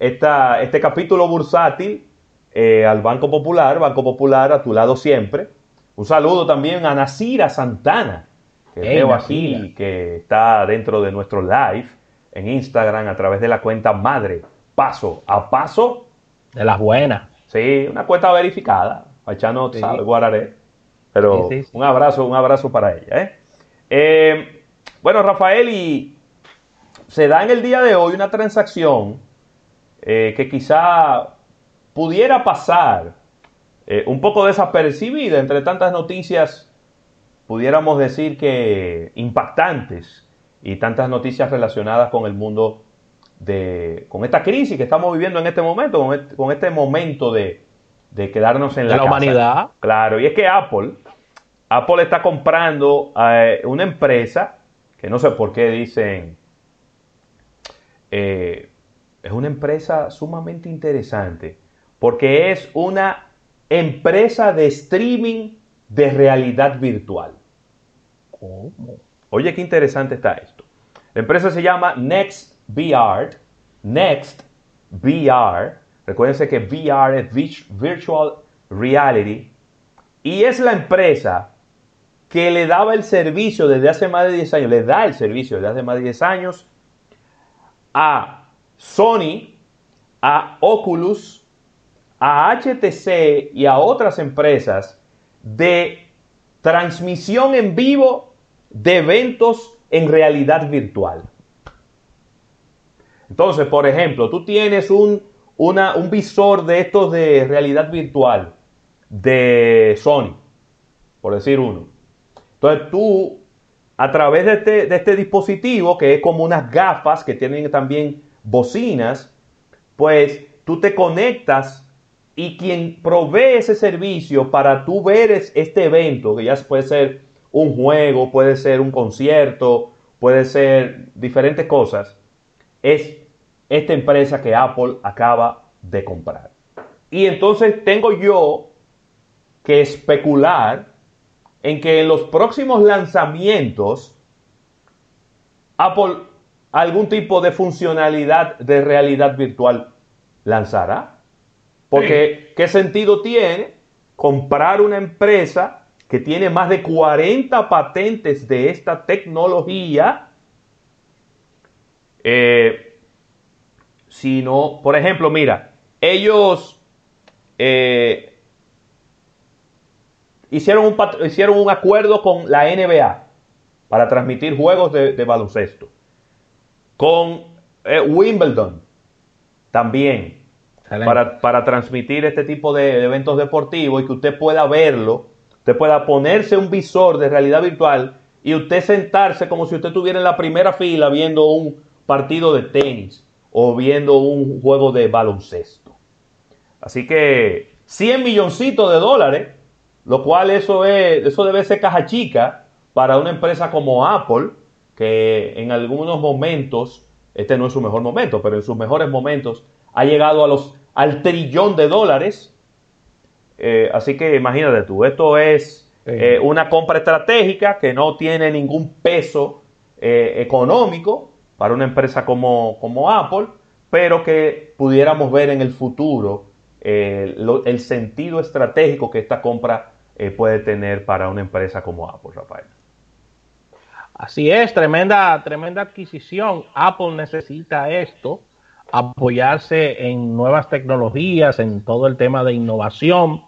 esta, este capítulo bursátil eh, al Banco Popular, Banco Popular a tu lado siempre. Un saludo también a Nasira Santana, que veo aquí, que está dentro de nuestro live en Instagram a través de la cuenta madre, paso a paso. De las buenas. Sí, una cuenta verificada. Fachano sí. sabe, Guararé. Pero un abrazo, un abrazo para ella. ¿eh? Eh, bueno, Rafael, y se da en el día de hoy una transacción eh, que quizá pudiera pasar un poco desapercibida entre tantas noticias, pudiéramos decir que impactantes y tantas noticias relacionadas con el mundo de, con esta crisis que estamos viviendo en este momento, con este, con este momento de, de quedarnos en la, humanidad. Claro, y es que Apple, Apple está comprando a una empresa que no sé por qué dicen, eh, es una empresa sumamente interesante, porque es una empresa de streaming de realidad virtual. ¿Cómo? Oye, qué interesante está esto. La empresa se llama Next VR, Next VR, Recuérdense que VR es Virtual Reality y es la empresa que le daba el servicio desde hace más de 10 años, le da el servicio desde hace más de 10 años a Sony, a Oculus, a HTC y a otras empresas de transmisión en vivo de eventos en realidad virtual. Entonces, por ejemplo, tú tienes un un visor de estos de realidad virtual de Sony, por decir uno. Entonces tú, a través de este, de este dispositivo, que es como unas gafas que tienen también bocinas, pues tú te conectas y quien provee ese servicio para tú ver este evento, que ya puede ser un juego, puede ser un concierto, puede ser diferentes cosas, es esta empresa que Apple acaba de comprar. Y entonces tengo yo que especular en que en los próximos lanzamientos Apple algún tipo de funcionalidad de realidad virtual lanzará. Porque ¿qué sentido tiene comprar una empresa que tiene más de 40 patentes de esta tecnología? Eh, sino, por ejemplo, mira, ellos eh, hicieron, un, hicieron un acuerdo con la NBA para transmitir juegos de, baloncesto. Con eh, Wimbledon también. Para, para, transmitir este tipo de, eventos deportivos y que usted pueda verlo, usted pueda ponerse un visor de realidad virtual y usted sentarse como si usted estuviera en la primera fila viendo un partido de tenis o viendo un juego de baloncesto. Así que 100 milloncitos de dólares, lo cual eso, es, eso debe ser caja chica para una empresa como Apple, que en algunos momentos, este no es su mejor momento, pero en sus mejores momentos ha llegado a los, al trillón de dólares. Eh, así que imagínate tú, esto es eh, una compra estratégica que no tiene ningún peso eh, económico, para una empresa como, como Apple, pero que pudiéramos ver en el futuro el sentido estratégico que esta compra puede tener para una empresa como Apple, Rafael. Así es, tremenda, tremenda adquisición. Apple necesita esto, apoyarse en nuevas tecnologías, en todo el tema de innovación,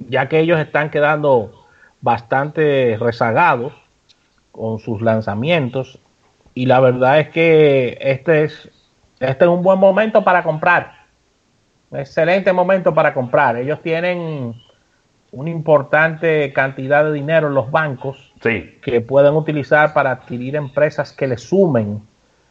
ya que ellos están quedando bastante rezagados con sus lanzamientos y la verdad es que este es, este es un buen momento para comprar. excelente momento para comprar. Ellos tienen una importante cantidad de dinero en los bancos que pueden utilizar para adquirir empresas que le sumen.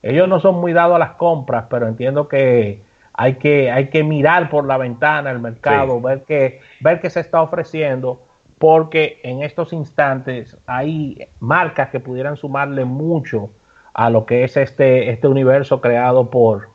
Ellos no son muy dados a las compras, pero entiendo que hay que, hay que mirar por la ventana el mercado, ver, que, ver qué se está ofreciendo, porque en estos instantes hay marcas que pudieran sumarle mucho a lo que es este, este universo creado por,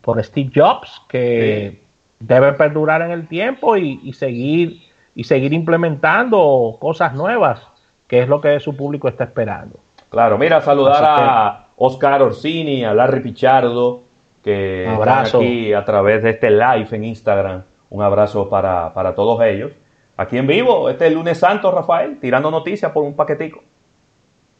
por Steve Jobs, que debe perdurar en el tiempo y, seguir, y seguir implementando cosas nuevas, que es lo que su público está esperando. Claro, mira, saludar a Oscar Orsini, a Larry Pichardo, que abrazo. aquí a través de este live en Instagram. Un abrazo para, para todos ellos. Aquí en vivo, este es el lunes santo, Rafael, tirando noticias por un paquetico.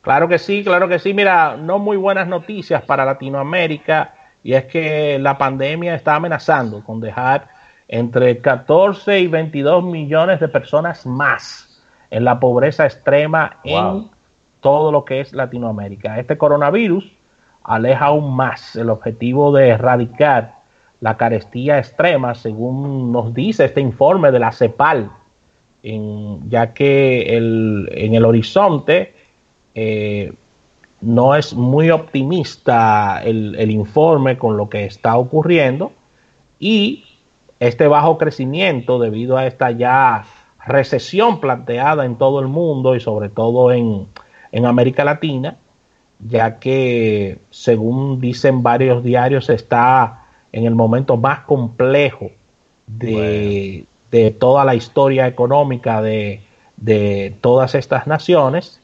Claro que sí, claro que sí. Mira, no muy buenas noticias para Latinoamérica y es que la pandemia está amenazando con dejar entre 14 y 22 millones de personas más en la pobreza extrema en todo lo que es Latinoamérica. Este coronavirus aleja aún más el objetivo de erradicar la carestía extrema, según nos dice este informe de la CEPAL, ya que en el horizonte eh, no es muy optimista el, el, informe con lo que está ocurriendo y este bajo crecimiento debido a esta ya recesión planteada en todo el mundo y sobre todo en, en América Latina, ya que según dicen varios diarios está en el momento más complejo de, de toda la historia económica de, de todas estas naciones.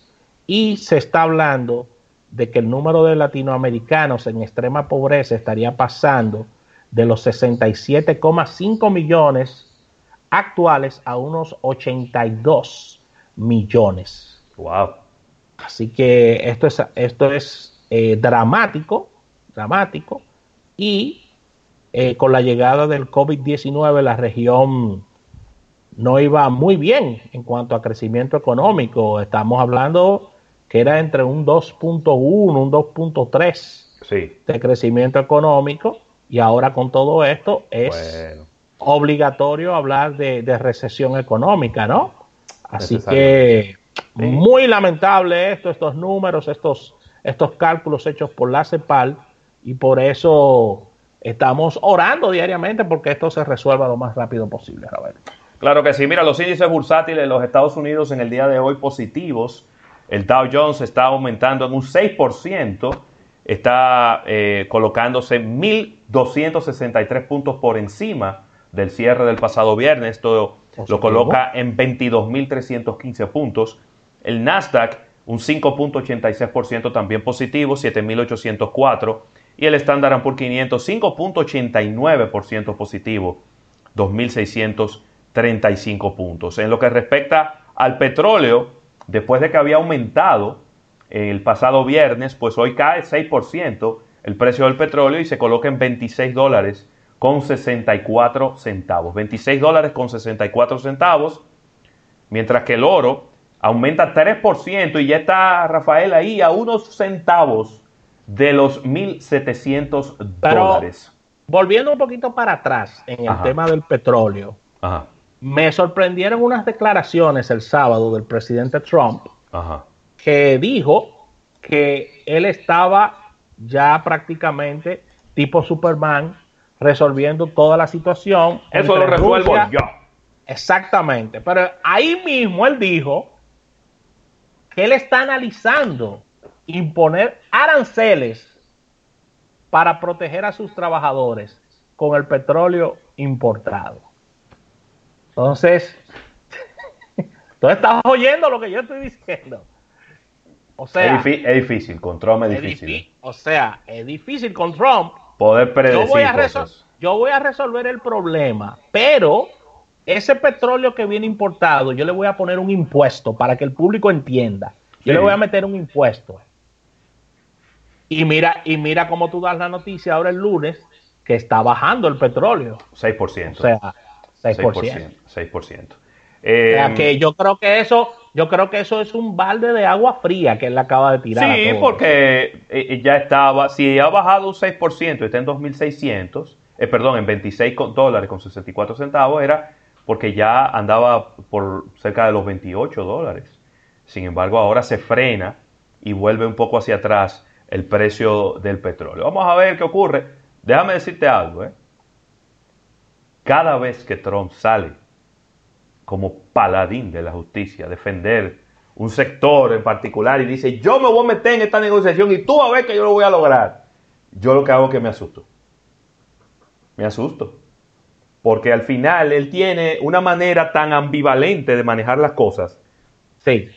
Y se está hablando de que el número de latinoamericanos en extrema pobreza estaría pasando de los 67,5 millones actuales a unos 82 millones. Wow. Así que esto es, esto es eh, dramático, dramático, y eh, con la llegada del COVID-19 la región no iba muy bien en cuanto a crecimiento económico. Estamos hablando que era entre un 2.1, un 2.3 de crecimiento económico, y ahora con todo esto es obligatorio hablar de, recesión económica, ¿no? Así que muy lamentable esto, estos números, estos, estos cálculos hechos por la CEPAL, y por eso estamos orando diariamente porque esto se resuelva lo más rápido posible, Roberto. Claro que sí, mira, los índices bursátiles de los Estados Unidos en el día de hoy positivos. El Dow Jones está aumentando en un 6%, está eh, colocándose 1.263 puntos por encima del cierre del pasado viernes. Esto lo coloca en 22.315 puntos. El Nasdaq, un 5.86% también positivo, 7.804. Y el Standard Poor's 500, 5.89% positivo, 2.635 puntos. En lo que respecta al petróleo, después de que había aumentado el pasado viernes, pues hoy cae 6% el precio del petróleo y se coloca en 26 dólares con 64 centavos. 26 dólares con 64 centavos, mientras que el oro aumenta 3% y ya está Rafael ahí a unos centavos de los 1.700 dólares. Volviendo un poquito para atrás en el tema del petróleo. Ajá me sorprendieron unas declaraciones el sábado del presidente Trump que dijo que él estaba ya prácticamente tipo Superman resolviendo toda la situación. Eso lo resuelvo yo. Exactamente. Pero ahí mismo él dijo que él está analizando imponer aranceles para proteger a sus trabajadores con el petróleo importado. Entonces, tú estás oyendo lo que yo estoy diciendo. O sea, es, difícil, con Trump es, difícil. O sea, es difícil con Trump. Poder predecir yo voy, a yo voy a resolver el problema, pero ese petróleo que viene importado, yo le voy a poner un impuesto para que el público entienda. Yo le voy a meter un impuesto. Y mira, y mira cómo tú das la noticia ahora el lunes que está bajando el petróleo. 6%. O sea, 6%. 6%. Eh, que yo creo que eso, yo creo que eso es un balde de agua fría que él acaba de tirar. Sí, porque eh, eh, ya estaba, si ha bajado un 6%, está en 2.600, eh, perdón, en 26 dólares con 64 centavos, era porque ya andaba por cerca de los 28 dólares. Sin embargo, ahora se frena y vuelve un poco hacia atrás el precio del petróleo. Vamos a ver qué ocurre. Déjame decirte algo, ¿eh? Cada vez que Trump sale como paladín de la justicia defender un sector en particular y dice, yo me voy a meter en esta negociación y tú a ver que yo lo voy a lograr, yo lo que hago es que me asusto. Me asusto. Porque al final él tiene una manera tan ambivalente de manejar las cosas. Sí.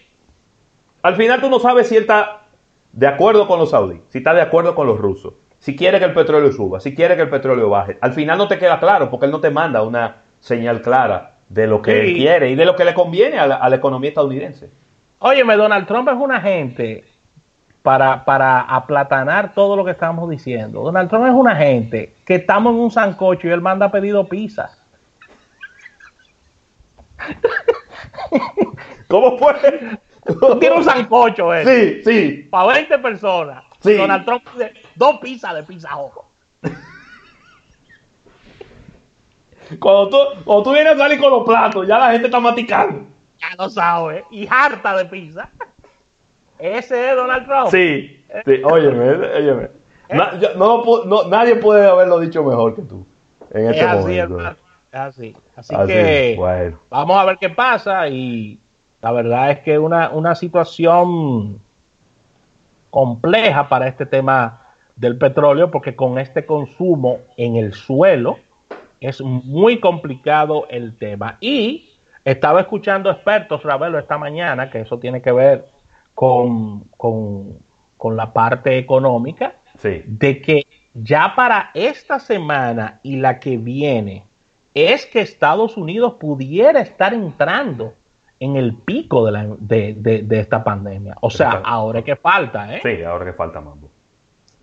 Al final tú no sabes si él está de acuerdo con los saudíes, si está de acuerdo con los rusos. si quiere que el petróleo suba, si quiere que el petróleo baje. Al final no te queda claro porque él no te manda una señal clara de lo que él quiere y de lo que le conviene a la, economía estadounidense. Óyeme, Donald Trump es una gente para, para aplatanar todo lo que estamos diciendo. Donald Trump es una gente que estamos en un sancocho y él manda pedido pizza. ¿Cómo fue? Tiene un sancocho, eh. Sí, sí. Para 20 personas. Sí. Donald Trump dos pizzas de pizza ojo. Cuando tú, tú vienes a salir con los platos, ya la gente está maticando. Ya lo sabes. Y harta de pizza. Ese es Donald Trump. Sí, sí. óyeme, óyeme. ¿Eh? no, nadie puede haberlo dicho mejor que tú. En este es así, hermano. Es así. Así, que vamos a ver qué pasa. Y la verdad es que una, una situación compleja para este tema del petróleo, porque con este consumo en el suelo es muy complicado el tema. Y estaba escuchando expertos, Ravelo, esta mañana, que eso tiene que ver con, con, la parte económica, de que ya para esta semana y la que viene, es que Estados Unidos pudiera estar entrando en el pico de, la, de, esta pandemia. O sea, ahora es que falta, ¿eh? Sí, ahora que falta mambo.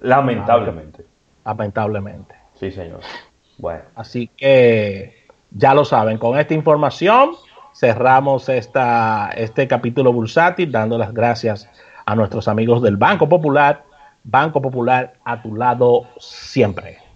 Lamentablemente. Lamentablemente. Sí, señor. Bueno. Así que ya lo saben, con esta información cerramos esta, este capítulo bursátil dando las gracias a nuestros amigos del Banco Popular. Banco Popular a tu lado siempre.